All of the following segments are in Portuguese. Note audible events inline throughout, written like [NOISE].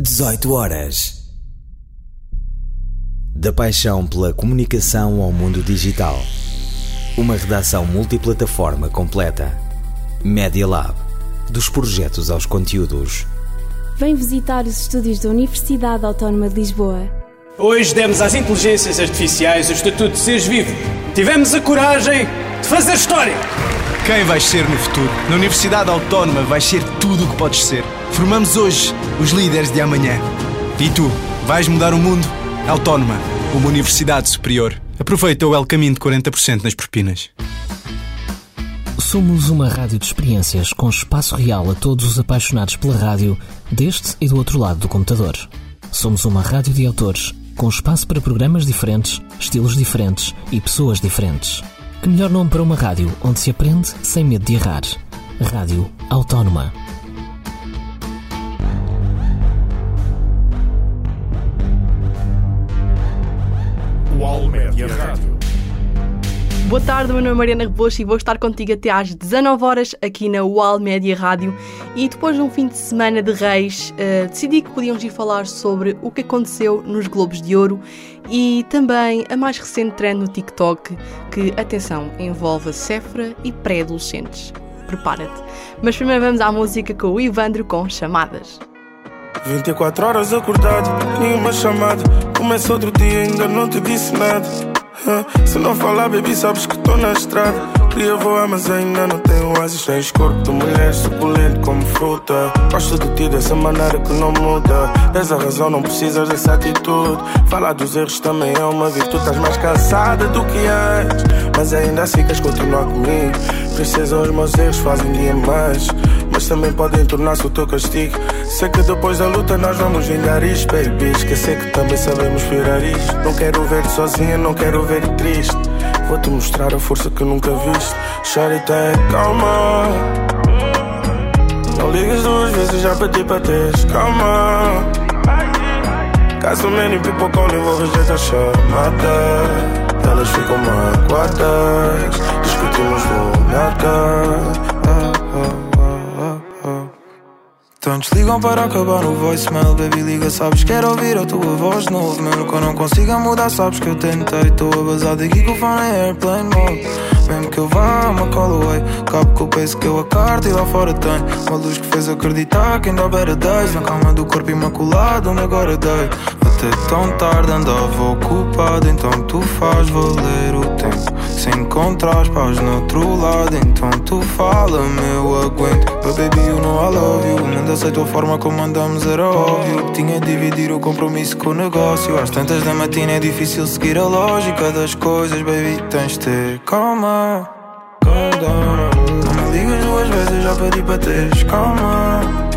18 horas. Da paixão pela comunicação ao mundo digital. Uma redação multiplataforma completa. Media Lab. Dos projetos aos conteúdos. Vem visitar os estúdios da Universidade Autónoma de Lisboa. Hoje demos às inteligências artificiais o estatuto de seres vivo. Tivemos a coragem de fazer história. Quem vais ser no futuro? Na Universidade Autónoma vais ser tudo o que podes ser. Formamos hoje os líderes de amanhã. E tu, vais mudar o mundo? Autónoma, uma universidade superior. Aproveita o El Caminho de 40% nas propinas. Somos uma rádio de experiências com espaço real a todos os apaixonados pela rádio, deste e do outro lado do computador. Somos uma rádio de autores, com espaço para programas diferentes, estilos diferentes e pessoas diferentes. Que melhor nome para uma rádio onde se aprende sem medo de errar? Rádio Autónoma. UAL Média Rádio. Boa tarde, meu nome é Mariana Rebouças e vou estar contigo até às 19 horas aqui na UAL Média Rádio. E depois de um fim de semana de reis, uh, decidi que podíamos ir falar sobre o que aconteceu nos Globos de Ouro e também a mais recente trend no TikTok, que, atenção, envolve a Sephora e pré-adolescentes. Prepara-te. Mas primeiro vamos à música com o Ivandro com chamadas. 24 horas acordado, nenhuma chamada. Começa outro dia, ainda não te disse nada. Se não falar, baby, sabes que estou na estrada. Queria voar, mas ainda não tenho asas. Tens corpo de mulher, suculento como fruta. Gosto de ti dessa maneira que não muda. Tens a razão, não precisas dessa atitude. Falar dos erros também é uma virtude. Estás mais cansada do que antes, mas ainda assim queres continuar comigo. Princesa, os meus erros fazem dia mais. Mas também podem tornar-se o teu castigo. Sei que depois da luta nós vamos vingar isto, baby. Esquecer que também sabemos virar isto. Não quero ver-te sozinha, não quero ver-te triste. Vou-te mostrar a força que nunca viste. Chora tem calma. Não ligas duas vezes, já pedi para teres calma. Caso many people vou rejeitar a chamada. Elas ficam magoadas. Discutimos do nada. Tantos ligam para acabar no voicemail. Baby liga, sabes, quero ouvir a tua voz de novo Mesmo que eu não consiga mudar, sabes que eu tentei Estou a bazar daqui com o fone em airplane mode. Mesmo que eu vá, uma call away. Cabo com o peso que eu a carta e lá fora tem. Uma luz que fez acreditar que ainda better days. Na calma do corpo imaculado, onde agora dei Até tão tarde andava ocupado Então tu faz valer o tempo. Se encontras paz no outro lado Então tu fala-me, eu aguento. But baby, you know I love you. O mundo aceitou a forma como andamos, era óbvio. Tinha de dividir o compromisso com o negócio. Às tantas da matina é difícil seguir a lógica das coisas Baby, tens de ter calma. Calm down. Não me ligas duas vezes, já pedi para teres calma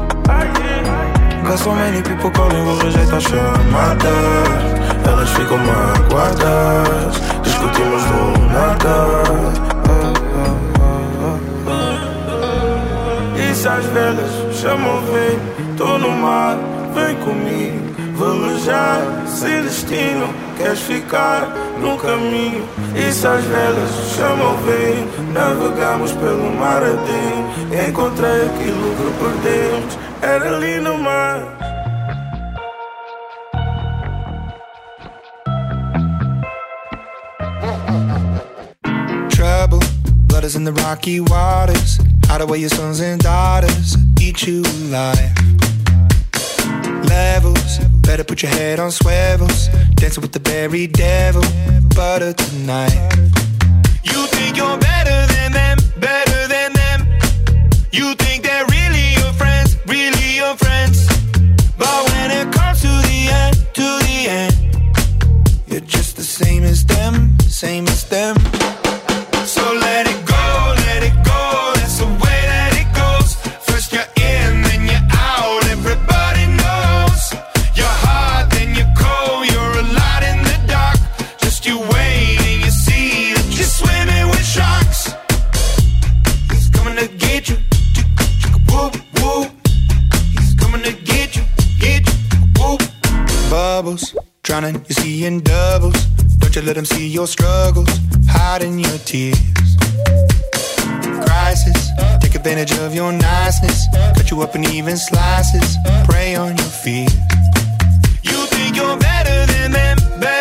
Got so many people calling, vou rejeitar chamadas Elas ficam magoadas Discutimos do nada se às velas chamam, vem Tô no mar, vem comigo Velejar, sem destino Queres ficar no caminho se às velas chamam, vem Navegamos pelo mar adentro Encontrei aquilo que perdemos No mar trouble. Blood is in the rocky waters. Hide away your sons and daughters. Eat you alive. Levels. Better put your head on swivels. Dancing with the very devil. Butter tonight. You think you're better than them, better than them. You think end, you're just the same as them, same as them. them see your struggles, hiding your tears. Crisis, take advantage of your niceness, cut you up in even slices, prey on your fears. You think you're better than them, better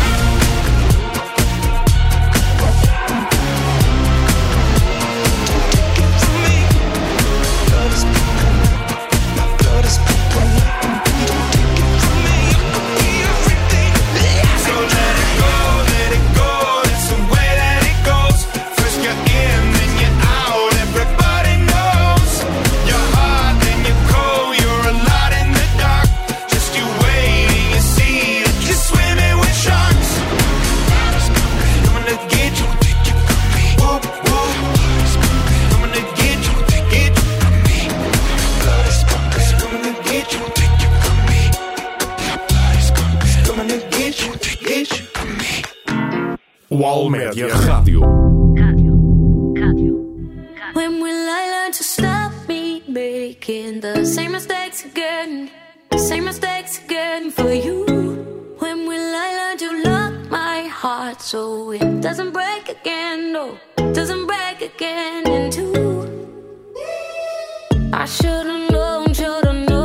Walmedia Radio. When will I learn to stop me making the same mistakes again? Same mistakes again for you. When will I learn to lock my heart so it doesn't break again? No, doesn't break again in two. I should've known, should've known.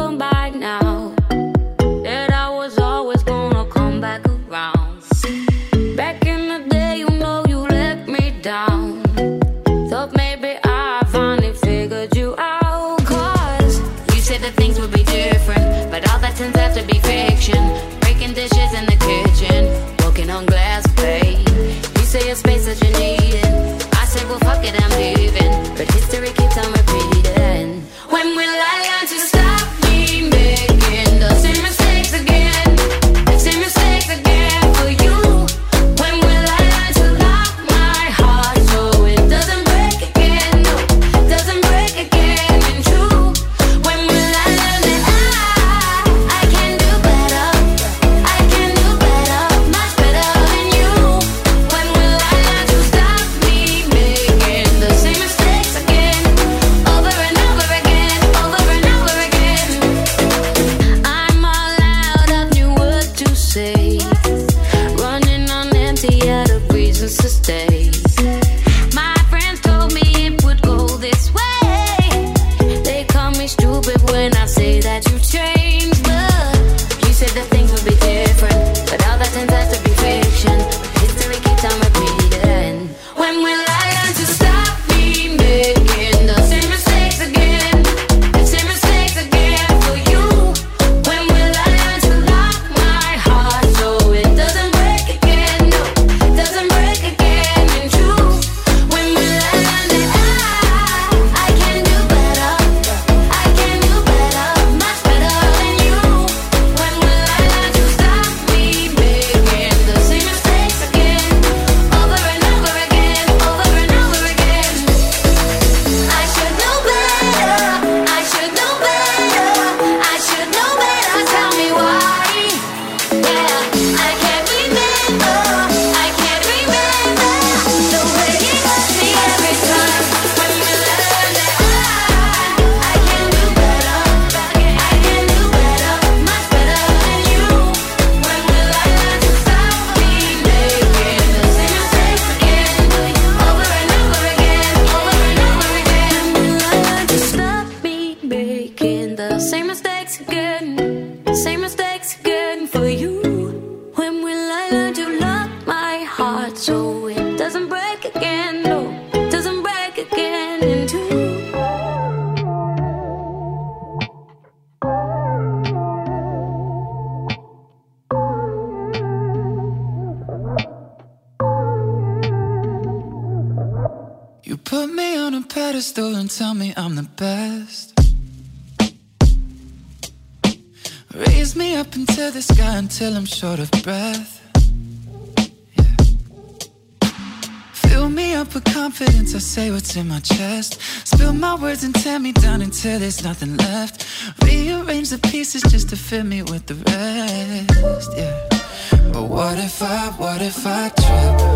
Nothing left. Rearrange the pieces just to fill me with the rest. Yeah. But what if I, what if I trip?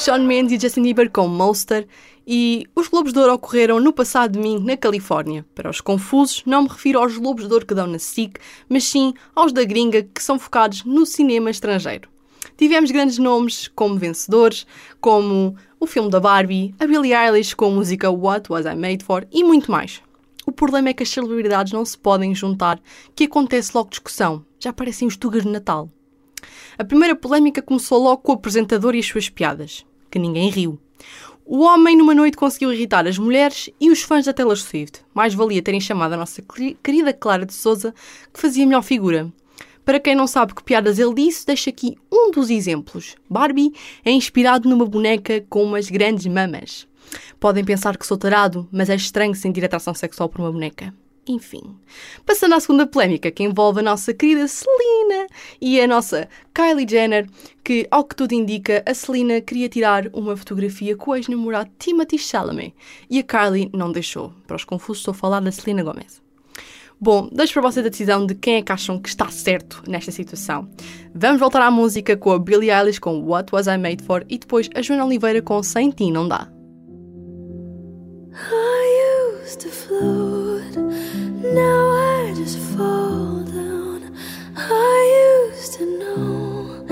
Shawn Mendes e Justin Bieber com Monster e os Globos de Ouro ocorreram no passado domingo na Califórnia. Para os confusos, não me refiro aos Globos de Ouro que dão na SIC, mas sim aos da gringa que são focados no cinema estrangeiro. Tivemos grandes nomes como vencedores, como o filme da Barbie, a Billie Eilish com a música What Was I Made For e muito mais. O problema é que as celebridades não se podem juntar, que acontece logo discussão. Já parecem os tugas de Natal. A primeira polémica começou logo com o apresentador e as suas piadas, que ninguém riu. O homem numa noite conseguiu irritar as mulheres e os fãs da Taylor Swift. Mais valia terem chamado a nossa querida Clara de Souza, que fazia melhor figura. Para quem não sabe que piadas ele disse, deixo aqui um dos exemplos. Barbie é inspirado numa boneca com umas grandes mamas. Podem pensar que sou tarado, mas é estranho sentir atração sexual por uma boneca. Enfim. Passando à segunda polémica, que envolve a nossa querida Selena e a nossa Kylie Jenner, que, ao que tudo indica, a Selena queria tirar uma fotografia com o ex-namorado Timothy Chalamet e a Kylie não deixou. Para os confusos, estou a falar da Selena Gomez. Bom, deixo para vocês a decisão de quem é que acham que está certo nesta situação. Vamos voltar à música com a Billie Eilish com What Was I Made For e depois a Joana Oliveira com Sem Ti Não Dá. I used to float, now I just fall down. I used to know,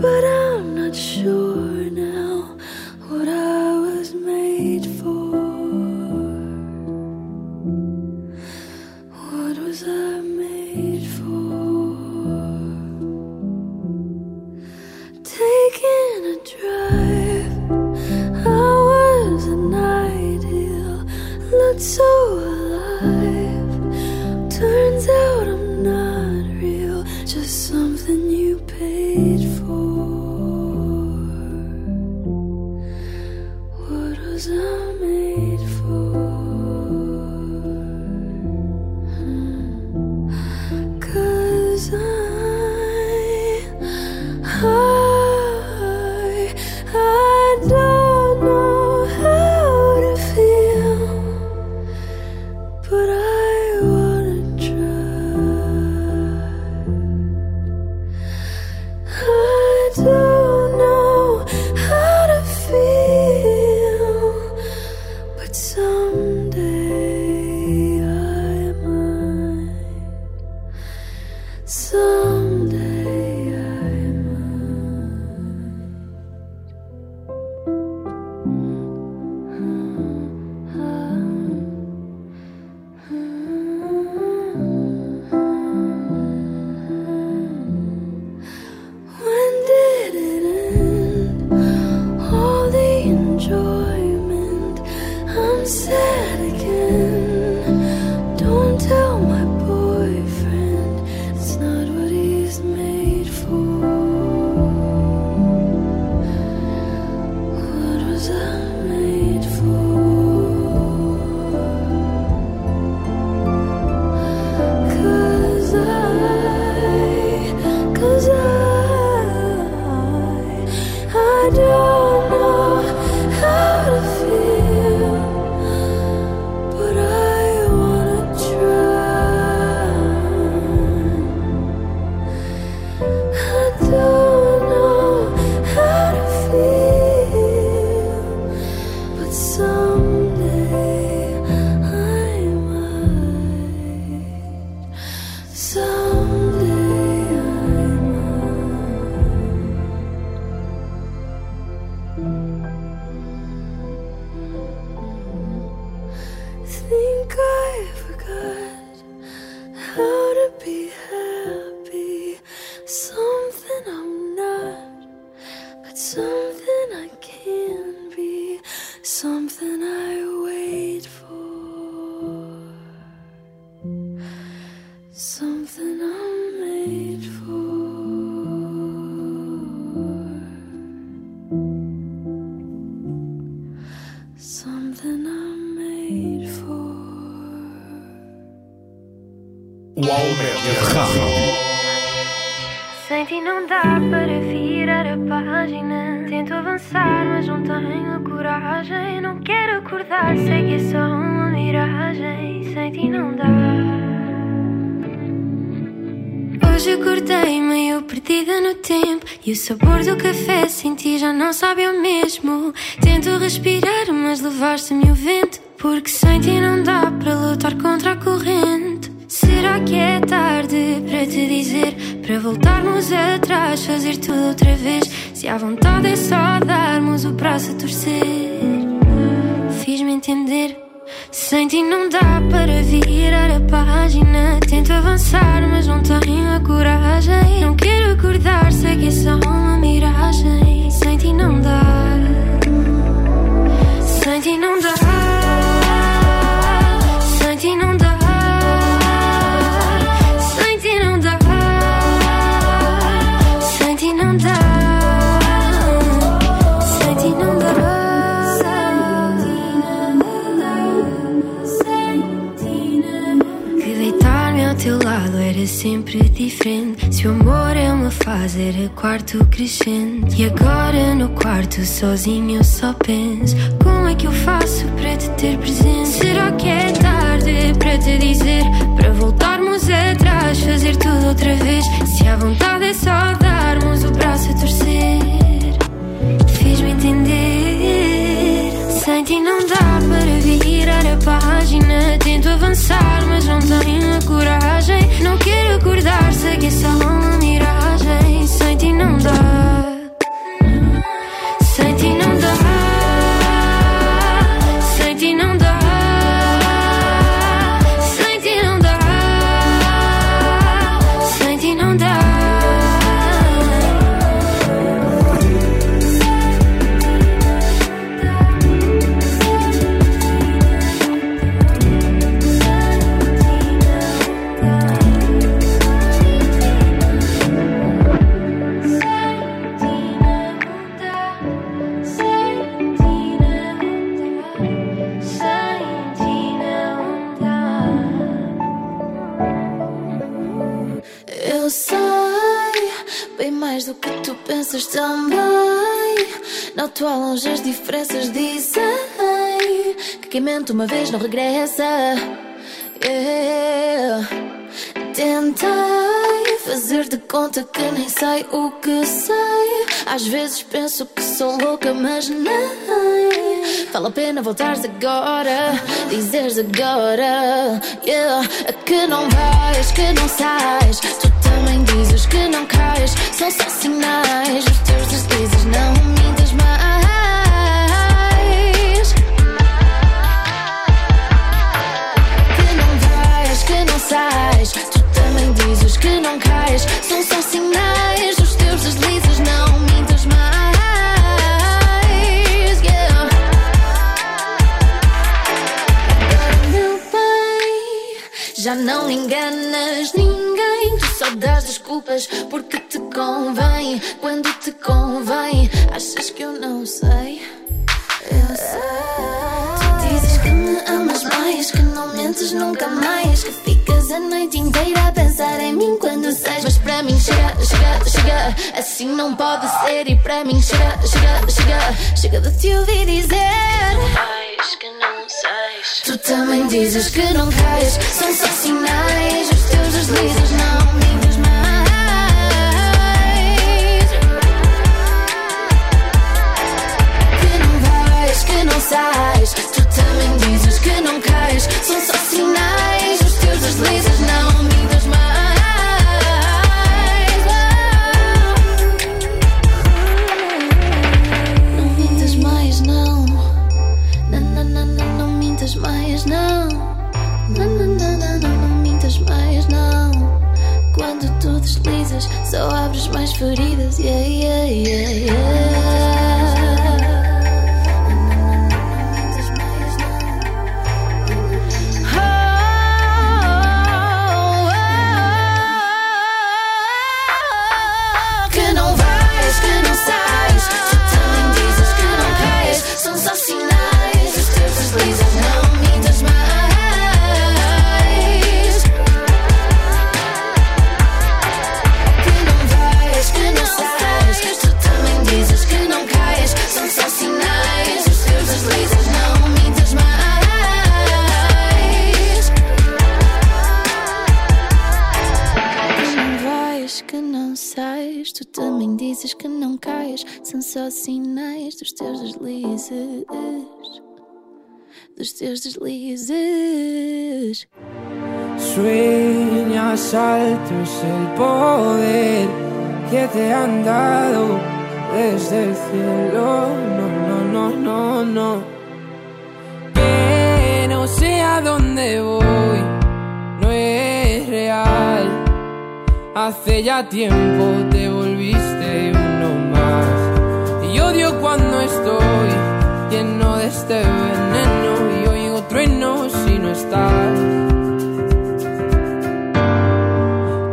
but I'm not sure now what I was made for. What was I made for? Taking a drive, I was an ideal, looked so alive turns out I'm not real, just something you paid for. What was I? E o sabor do café sem ti já não sabe o mesmo. Tento respirar, mas levaste-me sempre diferente. Se o amor é uma fase, era quarto crescente. E agora no quarto, sozinho, eu só penso: Como é que eu faço para te ter presente? Será que é tarde para te dizer? Para voltarmos atrás, fazer tudo outra vez? Se a vontade é só darmos o braço a torcer, fiz-me entender. Sem ti não dá para virar a página. Tento avançar, mas não tenho a coragem. Não quero acordar, sei que é só uma miragem. Sem ti não dá. Pensas também. Noto ao longe as diferenças. Dizem que quem mente uma vez não regressa. Yeah. Tentei fazer de conta que nem sei o que sei. Às vezes penso que sou louca, mas nem. Fala pena voltares agora, dizeres agora, yeah. É que não vais, que não sais, tu também dizes que não cais, são só sinais, os teus não enganas ninguém. Tu só dás desculpas porque te convém. Quando te convém, achas que eu não sei? Eu sei. Tu dizes que me amas mais, que não mentes nunca mais. Que ficas a noite inteira a pensar em mim quando sais. Mas para mim chega, chega, chega. Assim não pode ser. E para mim chega, chega, chega. Chega de te ouvir dizer. Tu também dizes que não cais. São só sinais. Os teus deslizes não mintas mais. Que não vais, que não sais. Tu também dizes que não cais. São só sinais. Os teus deslizes não deslizas, só abres mais feridas. Yeah, yeah, yeah, yeah. São só sinais dos teus deslizes. Dos teus deslizes. Sueñas altos el poder que te han dado desde el cielo. No, no, no, no, no. Que no sé a dónde voy, no es real. Hace ya tiempo te cuando estoy lleno de este veneno y oigo truenos si no estás.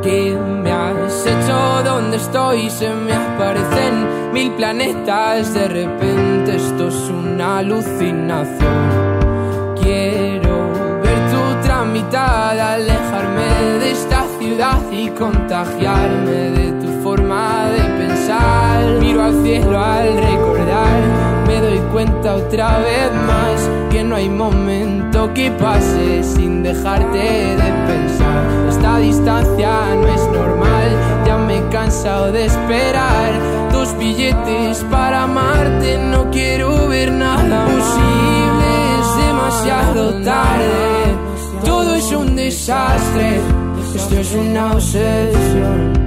¿Qué me has hecho? ¿Dónde estoy? Se me aparecen mil planetas. De repente esto es una alucinación. Quiero ver tu tramitar, alejarme de esta ciudad y contagiarme de tu forma de pensar. Miro al cielo al recordar, me doy cuenta otra vez más que no hay momento que pase sin dejarte de pensar. Esta distancia no es normal, ya me he cansado de esperar. Dos billetes para amarte, no quiero ver nada posible, es demasiado tarde. Todo es un desastre, esto es una obsesión.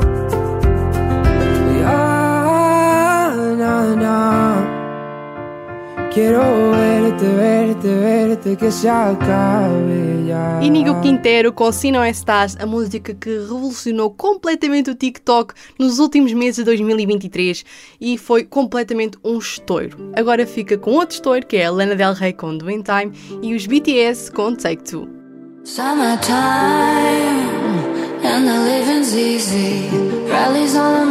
Quiero verte, verte, verte, que se acabe ya. Inigo Quintero com Se Não Estás, a música que revolucionou completamente o TikTok nos últimos meses de 2023 e foi completamente um estouro. Agora fica com outro estouro que é a Lana Del Rey com Doing Time e os BTS com Take Two. Summertime and the living's easy. Rallies on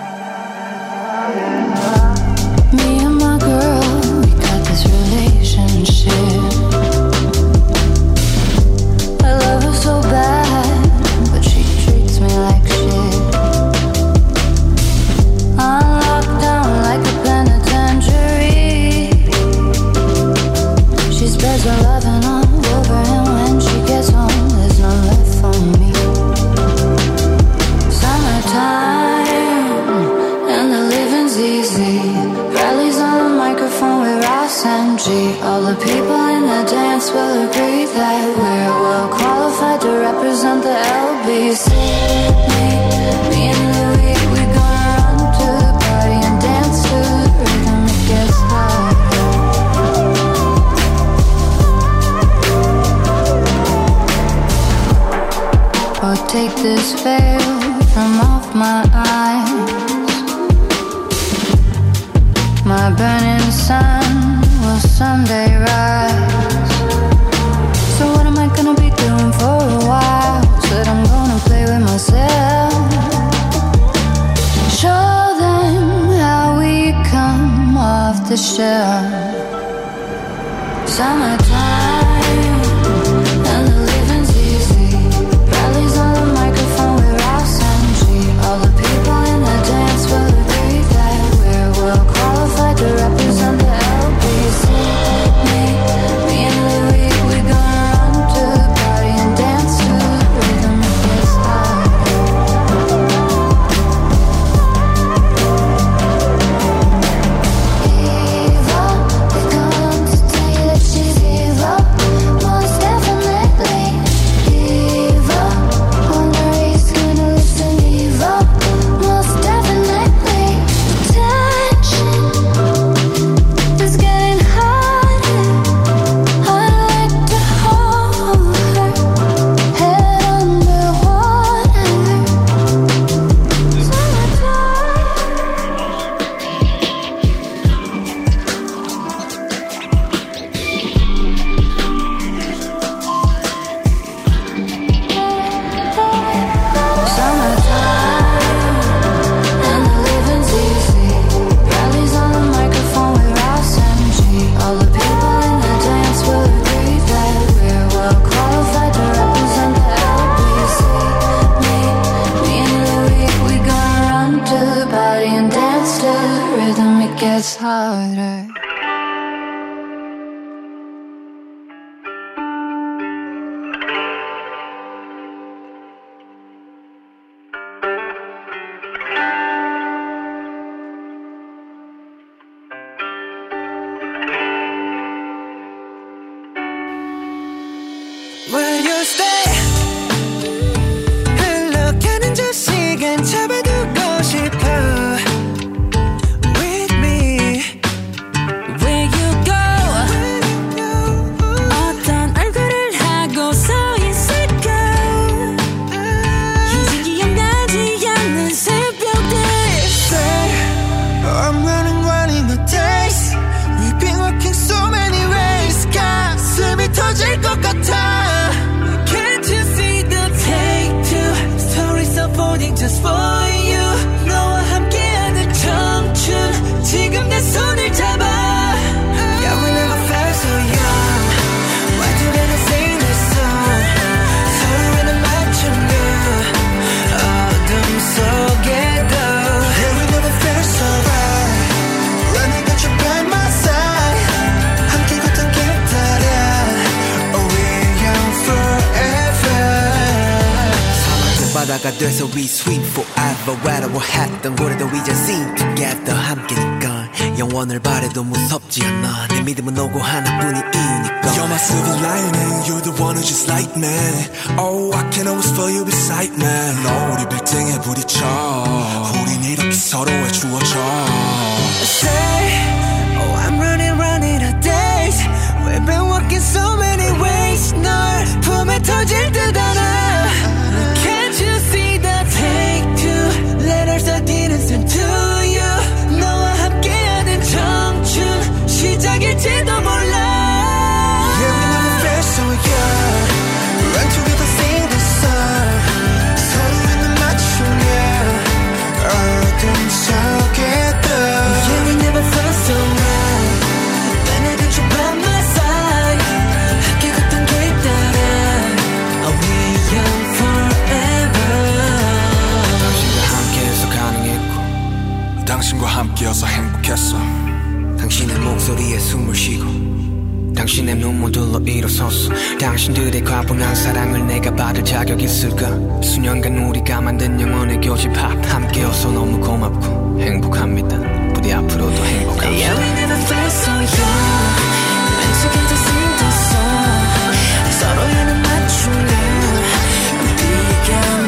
is a love to share. Summer 돼서 we sweet forever 외로워했던 고래도 이제 sing together 함께니까 영원을 바래도 무섭지 않아 내 믿음은 오고 하나뿐인 이유니까 You're my silver lining You're the one who just like me Oh I can always feel you beside me 너 우리 빌딩에 부딪혀 우린 이렇게 서로의 주어져 Say, oh, I'm running, running out of days. We've been walking so many ways. 널 품에 터질 듯 알아. 함께여서 행복했어. 당신의 목소리에 숨을 쉬고 당신의 눈물들로 일어섰어. 당신들의 과분한 사랑을 내가 받을 자격 있을까? 수년간 우리가 만든 영혼의 교집합 함께여서 너무 고맙고 행복합니다. 부디 앞으로도 행복합시다 Yeah, we never felt so young. sing the song. 서로에는 맞추며 비가 내려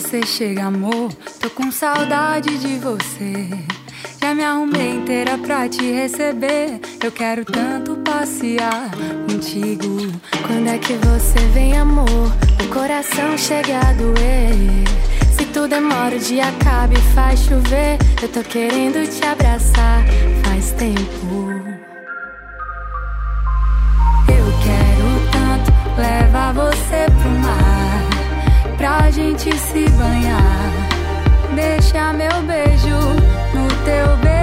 você chega, amor? Tô com saudade de você. Já me arrumei inteira pra te receber. Eu quero tanto passear contigo. Quando é que você vem, amor? O coração chega a doer. Se tudo demora, o dia acaba e faz chover. Eu tô querendo te abraçar faz tempo. Eu quero tanto levar você pro mar. Pra gente se banhar. Deixa meu beijo no teu beijo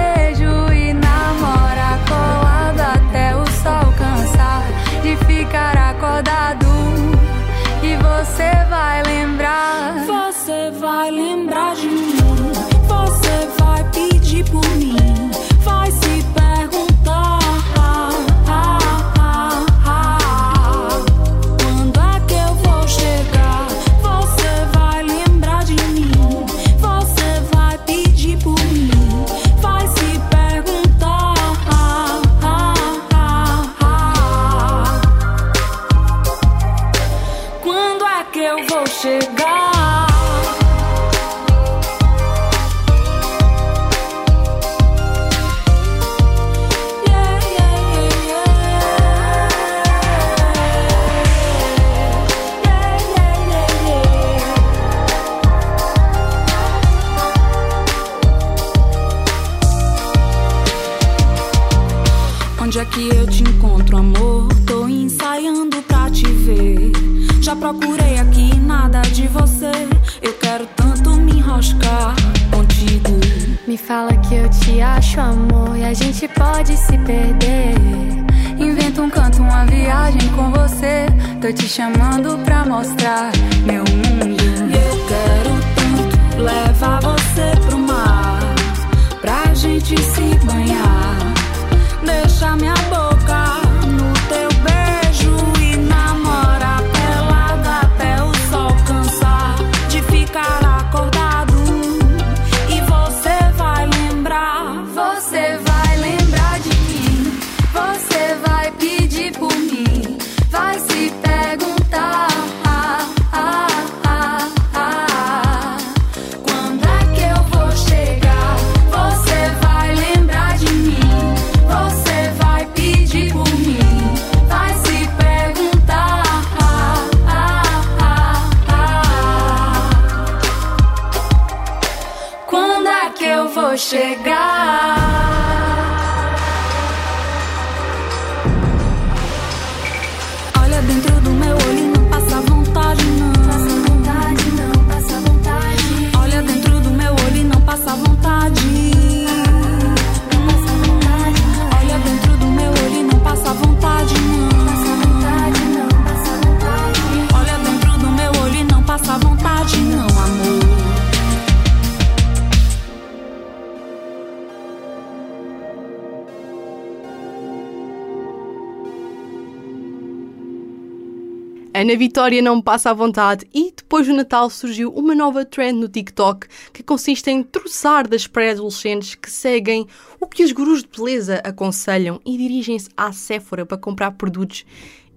Ana Vitória não passa à vontade e depois do Natal surgiu uma nova trend no TikTok que consiste em troçar das pré-adolescentes que seguem o que os gurus de beleza aconselham e dirigem-se à Sephora para comprar produtos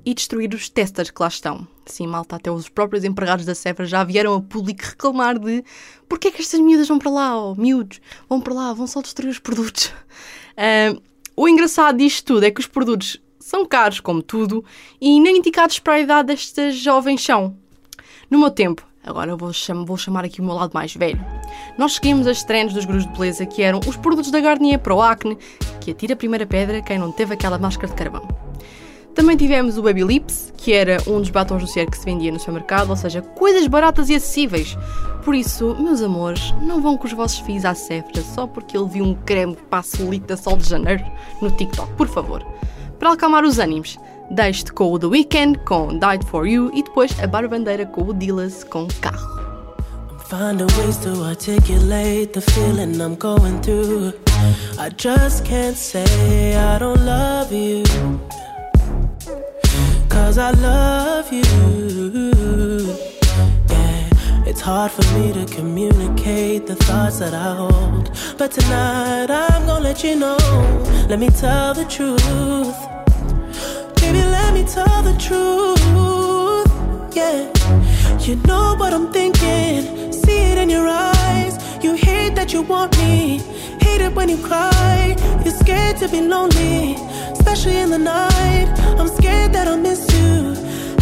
e destruir os testers que lá estão. Sim, malta, até os próprios empregados da Sephora já vieram a público reclamar de porque é que estas miúdas vão para lá, ou miúdos, vão para lá, vão só destruir os produtos. [LAUGHS] Ah, o engraçado disto tudo é que os produtos são caros, como tudo, e nem indicados para a idade destas jovens são. No meu tempo, agora vou, cham vou chamar aqui o meu lado mais velho, nós seguimos as trends dos gurus de beleza que eram os produtos da Garnier para o acne, que atira a primeira pedra quem não teve aquela máscara de carvão. Também tivemos o Baby Lips, que era um dos batons do cera que se vendia no supermercado, ou seja, coisas baratas e acessíveis. Por isso, meus amores, não vão com os vossos filhos à Sephora só porque ele viu um creme para a celulite da Sol de Janeiro no TikTok, por favor. Para acalmar os ânimos, deixe-te com o The Weeknd com Died For You e depois a barbandeira com o Dillas com Carro. Finding ways to articulate the feeling I'm going through. I just can't say I don't love you. Cause I love you. Yeah, it's hard for me to communicate the thoughts that I hold. But tonight I'm gonna let you know. Let me tell the truth. Baby, let me tell the truth. Yeah. You know what I'm thinking, see it in your eyes. You hate that you want me, hate it when you cry. You're scared to be lonely, especially in the night. I'm scared that I'll miss you.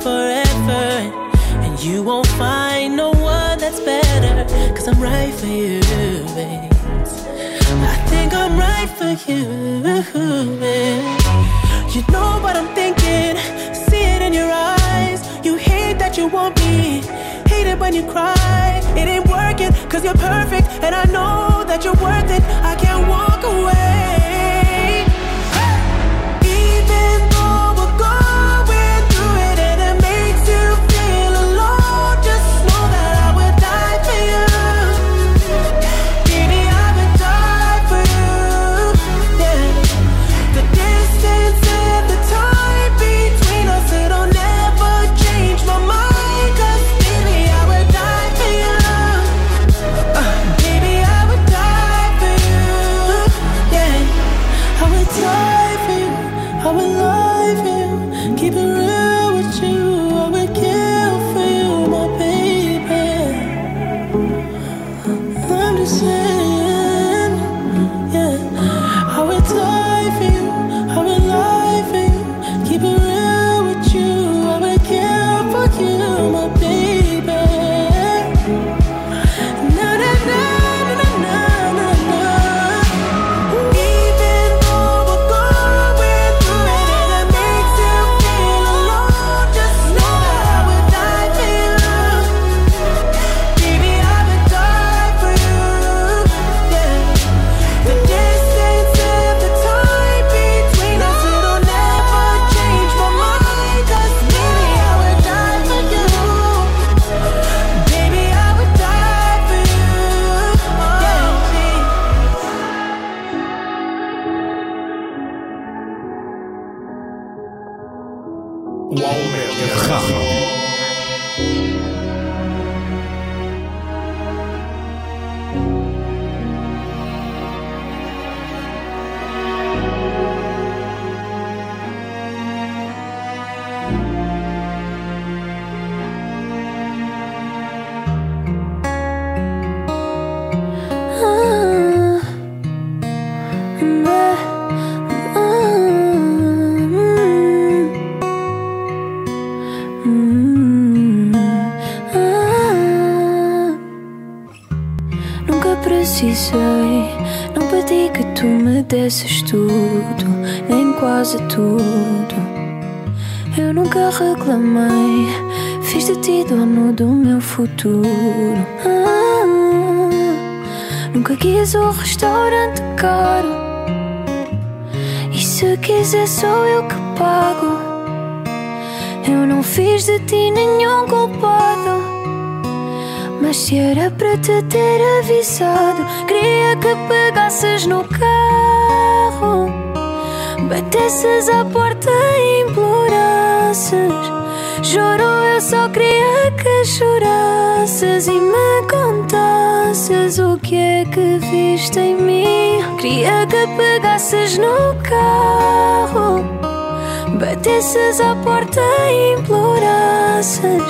Forever. And you won't find no one that's better. Cause I'm right for you, babe. I think I'm right for you. babe. You know what I'm thinking, see it in your eyes. You hate that you want me, hate it when you cry. It ain't working, cause you're perfect, and I know that you're worth it. I can't walk desses tudo, nem quase tudo. Eu nunca reclamei, fiz de ti dono do meu futuro. Ah, nunca quis o restaurante caro. E se quiser, sou eu que pago. Eu não fiz de ti nenhum culpado. Mas se era para te ter avisado, queria que pegasses no carro, batesses à porta e implorasses. Juro, eu só queria que chorasses e me contasses o que é que viste em mim. Queria que pegasses no carro, batesses à porta e implorasses.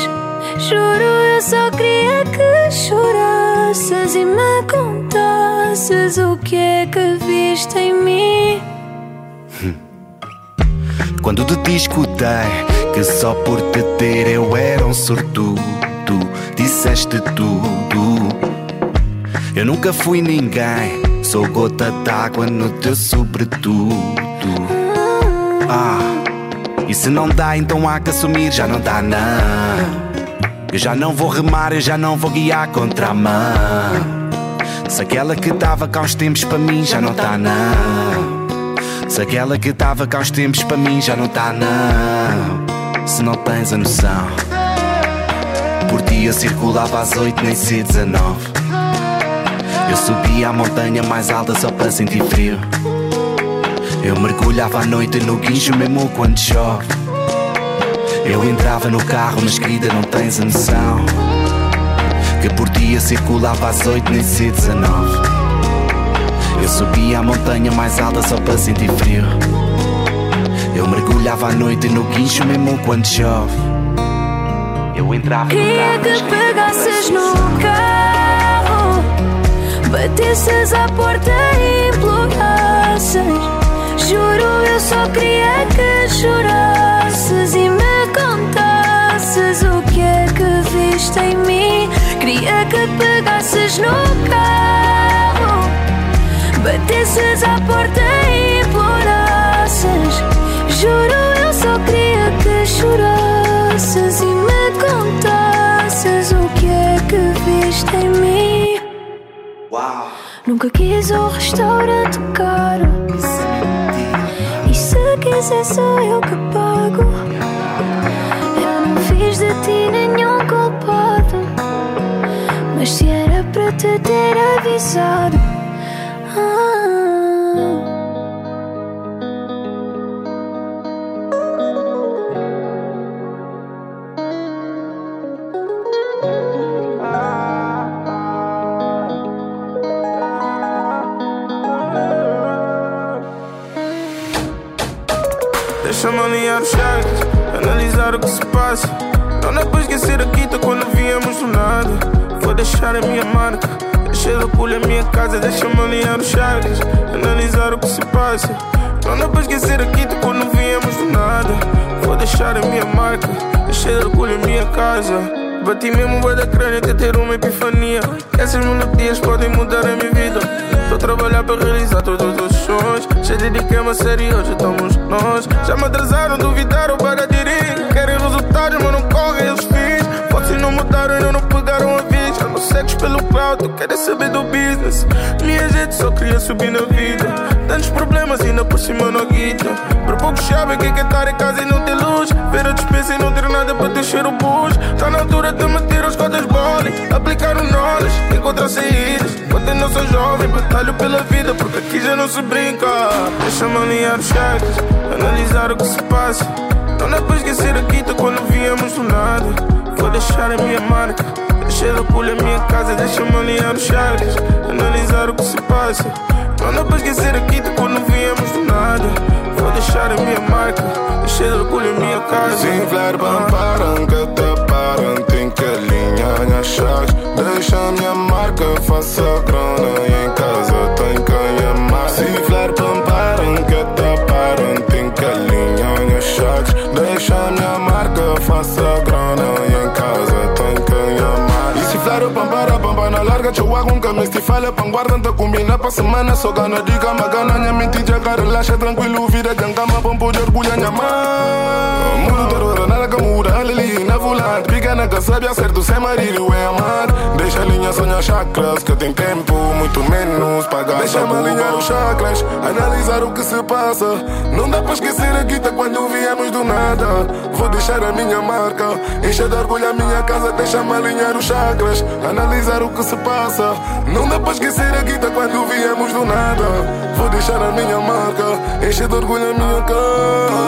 Juro, eu só queria que chorasses e me contasses o que é que viste em mim. Escutei, Que só por te ter eu era um sortudo. Disseste tudo. Eu nunca fui ninguém. Sou gota d'água no teu sobretudo. Ah, e se não dá, então há que assumir, já não dá, não. Eu já não vou remar, eu já não vou guiar contra a mão. Se aquela que dava cá uns tempos para mim já não tá não. Se aquela que dava cá uns tempos para mim já não tá não. Se não tens a noção. Por dia circulava às oito, nem sei 19. Eu subia a montanha mais alta só para sentir frio. Eu mergulhava à noite no guincho mesmo quando chove. Eu entrava no carro, mas querida, não tens a noção. Que por dia circulava às oito, nem sei 19. Eu subia a montanha mais alta só para sentir frio. Eu mergulhava à noite no guincho mesmo quando chove. Eu entrava Queria que pegasses no carro, batesses à porta e implorasses. Juro, eu só queria que chorasses e me contasses o que é que viste em mim. Queria que pegasses no carro, batesses à porta e implorasses. Juro, eu só queria que chorasses e me contasses o que é que viste em mim. Nunca quis um restaurante caro. E se quiser, sou eu que pago. Eu não fiz de ti nenhum culpado. Mas se era para te ter avisado. Casa. Deixa-me alinhar os chakras, analisar o que se passa. Não dá para esquecer a quinta quando viemos do nada. Vou deixar a minha marca, deixar o culho a minha casa. Bati mesmo vai da crânio até ter uma epifania. Essas melodias podem mudar a minha vida. Tô a trabalhar para realizar todos os sonhos. Já dediquei-me a sério, hoje estamos nós. Já me atrasaram, duvidaram para dirigir. Querem resultados, mas não correm os fins. Pode se não mudaram, ainda não pegaram segues pelo cloud, tu queres saber do business. Minha gente só queria subir na vida. Tantos problemas, ainda por cima não guita. Por pouco sabem que é que é estar em casa e não ter luz. Ver a dispensa e não ter nada para deixar o bus. Tá na altura de meter as cotas bolas. Aplicar o knowledge, encontrar saídas. Quando não sou jovem, batalho pela vida, porque aqui já não se brinca. Deixa-me alinhar os chakras, analisar o que se passa. Não dá para esquecer a quinta quando viemos do nada. Vou deixar a minha marca, o culho a minha casa. Deixa-me alinhar os chakras, analisar o que se passa. Não dá para esquecer a quinta quando viemos do nada. Vou deixar a minha marca, deixar o culho a minha casa. Se inflar param que te param Tem que alinhar as chaves Deixa a minha marca, faça grana E em casa le pango arrento combina pa semana so gana diga magana nya minti jaga rilasha tranquilo vida janga ma bombo jorguya nya ma. Mulu dorora nala kamura alili na vulana que sabe acerto Sem marido é amar Deixa a linha sonhar chakras Que tem tempo, muito menos pagar Deixa-me alinhar os chakras. Analisar o que se passa Não dá pra esquecer a guita quando viemos do nada. Vou deixar a minha marca. Encher de orgulho a minha casa Deixa-me alinhar os chakras. Analisar o que se passa Não dá pra esquecer a guita quando viemos do nada. Vou deixar a minha marca. Encher de orgulho a minha casa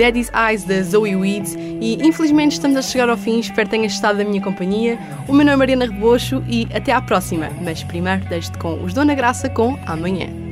Daddy's Eyes da Zoe Weeds e infelizmente estamos a chegar ao fim, espero que tenhas gostado da minha companhia. O meu nome é Mariana Rebocho e até à próxima, mas primeiro deixo-te com os Dona Graça com Amanhã.